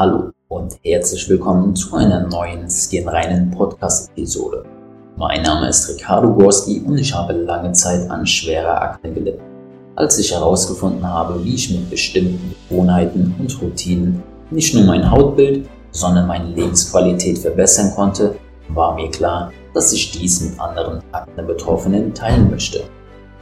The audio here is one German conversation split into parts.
Hallo und herzlich willkommen zu einer neuen Skinreinen Podcast-Episode. Mein Name ist Ricardo Gorski und ich habe lange Zeit an schwerer Akne gelitten. Als ich herausgefunden habe, wie ich mit bestimmten Gewohnheiten und Routinen nicht nur mein Hautbild, sondern meine Lebensqualität verbessern konnte, war mir klar, dass ich dies mit anderen Akne-Betroffenen teilen möchte.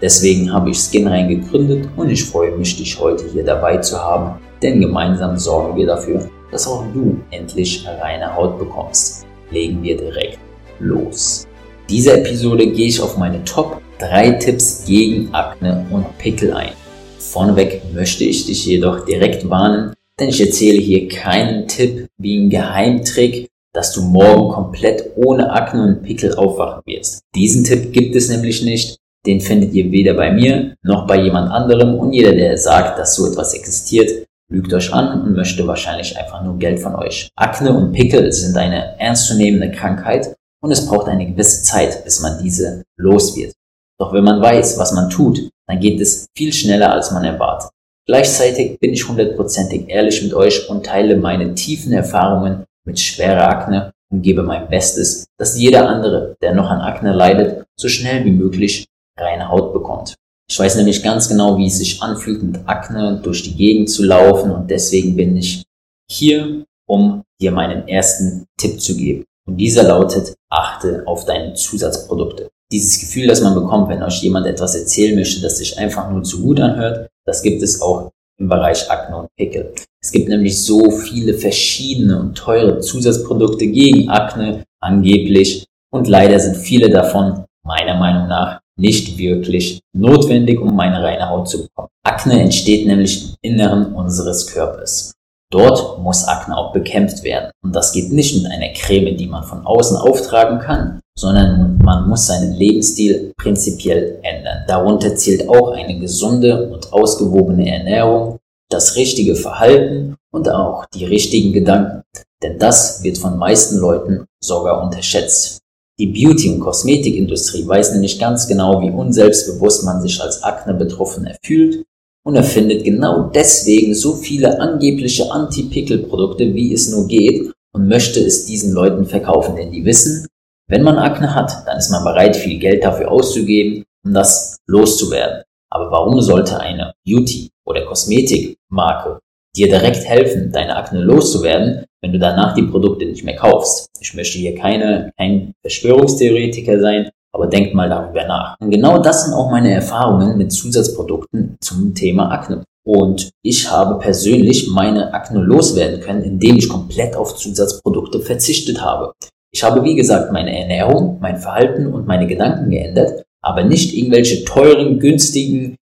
Deswegen habe ich Skinrein gegründet und ich freue mich, dich heute hier dabei zu haben, denn gemeinsam sorgen wir dafür, dass auch du endlich reine Haut bekommst. Legen wir direkt los. In dieser Episode gehe ich auf meine Top 3 Tipps gegen Akne und Pickel ein. Vorneweg möchte ich dich jedoch direkt warnen, denn ich erzähle hier keinen Tipp wie ein Geheimtrick, dass du morgen komplett ohne Akne und Pickel aufwachen wirst. Diesen Tipp gibt es nämlich nicht den findet ihr weder bei mir noch bei jemand anderem und jeder, der sagt, dass so etwas existiert, lügt euch an und möchte wahrscheinlich einfach nur Geld von euch. Akne und Pickel sind eine ernstzunehmende Krankheit und es braucht eine gewisse Zeit, bis man diese los wird. Doch wenn man weiß, was man tut, dann geht es viel schneller, als man erwartet. Gleichzeitig bin ich hundertprozentig ehrlich mit euch und teile meine tiefen Erfahrungen mit schwerer Akne und gebe mein Bestes, dass jeder andere, der noch an Akne leidet, so schnell wie möglich reine Haut bekommt. Ich weiß nämlich ganz genau, wie es sich anfühlt, mit Akne durch die Gegend zu laufen und deswegen bin ich hier, um dir meinen ersten Tipp zu geben. Und dieser lautet, achte auf deine Zusatzprodukte. Dieses Gefühl, das man bekommt, wenn euch jemand etwas erzählen möchte, das sich einfach nur zu gut anhört, das gibt es auch im Bereich Akne und Pickel. Es gibt nämlich so viele verschiedene und teure Zusatzprodukte gegen Akne angeblich und leider sind viele davon meiner Meinung nach nicht wirklich notwendig, um eine reine Haut zu bekommen. Akne entsteht nämlich im Inneren unseres Körpers. Dort muss Akne auch bekämpft werden. Und das geht nicht mit einer Creme, die man von außen auftragen kann, sondern man muss seinen Lebensstil prinzipiell ändern. Darunter zählt auch eine gesunde und ausgewogene Ernährung, das richtige Verhalten und auch die richtigen Gedanken. Denn das wird von meisten Leuten sogar unterschätzt. Die Beauty- und Kosmetikindustrie weiß nämlich ganz genau, wie unselbstbewusst man sich als Akne-Betroffener fühlt und erfindet genau deswegen so viele angebliche Anti-Pickel-Produkte, wie es nur geht und möchte es diesen Leuten verkaufen, denn die wissen, wenn man Akne hat, dann ist man bereit, viel Geld dafür auszugeben, um das loszuwerden. Aber warum sollte eine Beauty- oder Kosmetikmarke dir direkt helfen, deine Akne loszuwerden, wenn du danach die Produkte nicht mehr kaufst. Ich möchte hier keine, kein Verschwörungstheoretiker sein, aber denkt mal darüber nach. Und genau das sind auch meine Erfahrungen mit Zusatzprodukten zum Thema Akne. Und ich habe persönlich meine Akne loswerden können, indem ich komplett auf Zusatzprodukte verzichtet habe. Ich habe, wie gesagt, meine Ernährung, mein Verhalten und meine Gedanken geändert, aber nicht irgendwelche teuren, günstigen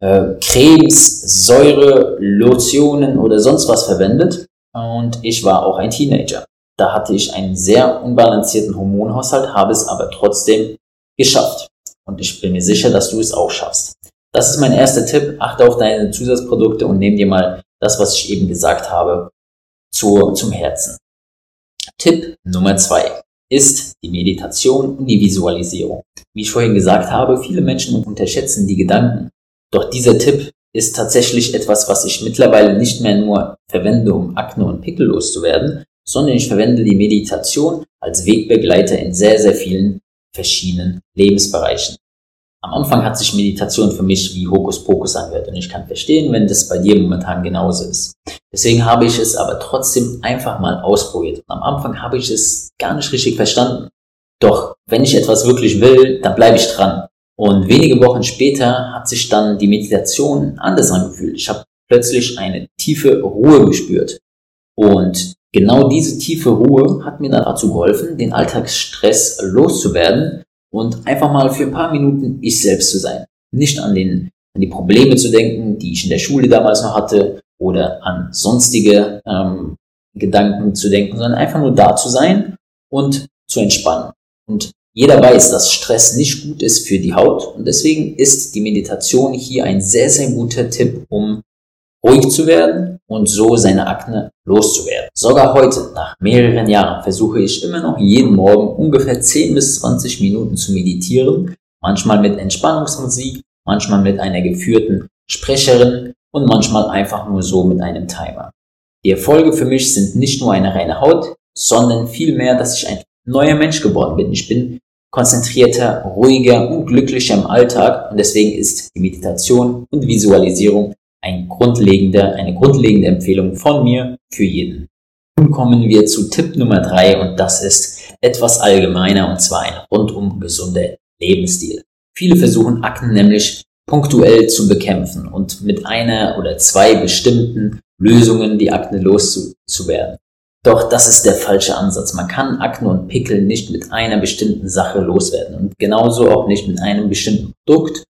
äh, Cremes, Säure, Lotionen oder sonst was verwendet. Und ich war auch ein Teenager. Da hatte ich einen sehr unbalancierten Hormonhaushalt, habe es aber trotzdem geschafft. Und ich bin mir sicher, dass du es auch schaffst. Das ist mein erster Tipp. Achte auf deine Zusatzprodukte und nimm dir mal das, was ich eben gesagt habe, zu, zum Herzen. Tipp Nummer zwei ist die Meditation und die Visualisierung. Wie ich vorhin gesagt habe, viele Menschen unterschätzen die Gedanken doch dieser Tipp ist tatsächlich etwas, was ich mittlerweile nicht mehr nur verwende, um Akne und Pickel loszuwerden, sondern ich verwende die Meditation als Wegbegleiter in sehr, sehr vielen verschiedenen Lebensbereichen. Am Anfang hat sich Meditation für mich wie Hokuspokus angehört und ich kann verstehen, wenn das bei dir momentan genauso ist. Deswegen habe ich es aber trotzdem einfach mal ausprobiert. Und am Anfang habe ich es gar nicht richtig verstanden. Doch wenn ich etwas wirklich will, dann bleibe ich dran. Und wenige Wochen später hat sich dann die Meditation anders angefühlt. Ich habe plötzlich eine tiefe Ruhe gespürt. Und genau diese tiefe Ruhe hat mir dann dazu geholfen, den Alltagsstress loszuwerden und einfach mal für ein paar Minuten ich selbst zu sein. Nicht an, den, an die Probleme zu denken, die ich in der Schule damals noch hatte oder an sonstige ähm, Gedanken zu denken, sondern einfach nur da zu sein und zu entspannen. Und jeder weiß, dass Stress nicht gut ist für die Haut und deswegen ist die Meditation hier ein sehr, sehr guter Tipp, um ruhig zu werden und so seine Akne loszuwerden. Sogar heute, nach mehreren Jahren, versuche ich immer noch jeden Morgen ungefähr 10 bis 20 Minuten zu meditieren, manchmal mit Entspannungsmusik, manchmal mit einer geführten Sprecherin und manchmal einfach nur so mit einem Timer. Die Erfolge für mich sind nicht nur eine reine Haut, sondern vielmehr, dass ich ein neuer Mensch geworden bin. Ich bin konzentrierter, ruhiger und glücklicher im Alltag und deswegen ist die Meditation und Visualisierung ein grundlegender, eine grundlegende Empfehlung von mir für jeden. Nun kommen wir zu Tipp Nummer drei und das ist etwas allgemeiner und zwar ein rundum gesunder Lebensstil. Viele versuchen Akten nämlich punktuell zu bekämpfen und mit einer oder zwei bestimmten Lösungen die Akne loszuwerden. Doch das ist der falsche Ansatz. Man kann Akne und Pickel nicht mit einer bestimmten Sache loswerden und genauso auch nicht mit einem bestimmten Produkt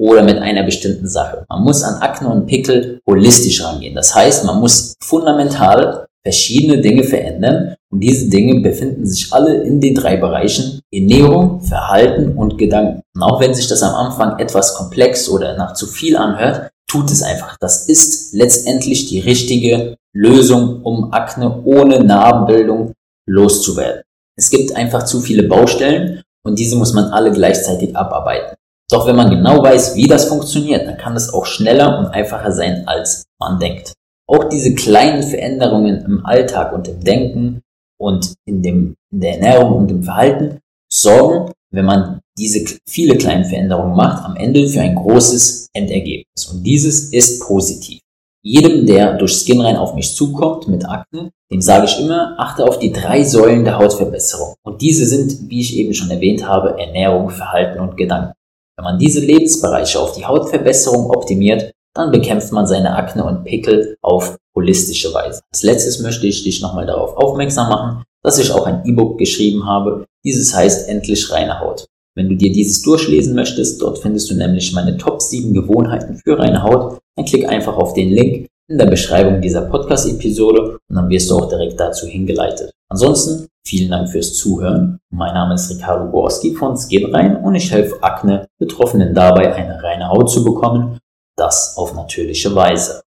oder mit einer bestimmten Sache. Man muss an Akne und Pickel holistisch rangehen. Das heißt, man muss fundamental verschiedene Dinge verändern und diese Dinge befinden sich alle in den drei Bereichen Ernährung, Verhalten und Gedanken. Und auch wenn sich das am Anfang etwas komplex oder nach zu viel anhört, tut es einfach. Das ist letztendlich die richtige Lösung, um Akne ohne Narbenbildung loszuwerden. Es gibt einfach zu viele Baustellen und diese muss man alle gleichzeitig abarbeiten. Doch wenn man genau weiß, wie das funktioniert, dann kann es auch schneller und einfacher sein, als man denkt. Auch diese kleinen Veränderungen im Alltag und im Denken und in, dem, in der Ernährung und im Verhalten sorgen, wenn man diese viele kleinen Veränderungen macht, am Ende für ein großes Endergebnis. Und dieses ist positiv. Jedem, der durch Skinrein auf mich zukommt mit Akne, dem sage ich immer, achte auf die drei Säulen der Hautverbesserung. Und diese sind, wie ich eben schon erwähnt habe, Ernährung, Verhalten und Gedanken. Wenn man diese Lebensbereiche auf die Hautverbesserung optimiert, dann bekämpft man seine Akne und Pickel auf holistische Weise. Als letztes möchte ich dich nochmal darauf aufmerksam machen, dass ich auch ein E-Book geschrieben habe. Dieses heißt Endlich reine Haut. Wenn du dir dieses durchlesen möchtest, dort findest du nämlich meine Top 7 Gewohnheiten für reine Haut, dann klick einfach auf den Link in der Beschreibung dieser Podcast-Episode und dann wirst du auch direkt dazu hingeleitet. Ansonsten vielen Dank fürs Zuhören. Mein Name ist Ricardo Gorski von Skin Rein und ich helfe Akne Betroffenen dabei, eine reine Haut zu bekommen, das auf natürliche Weise.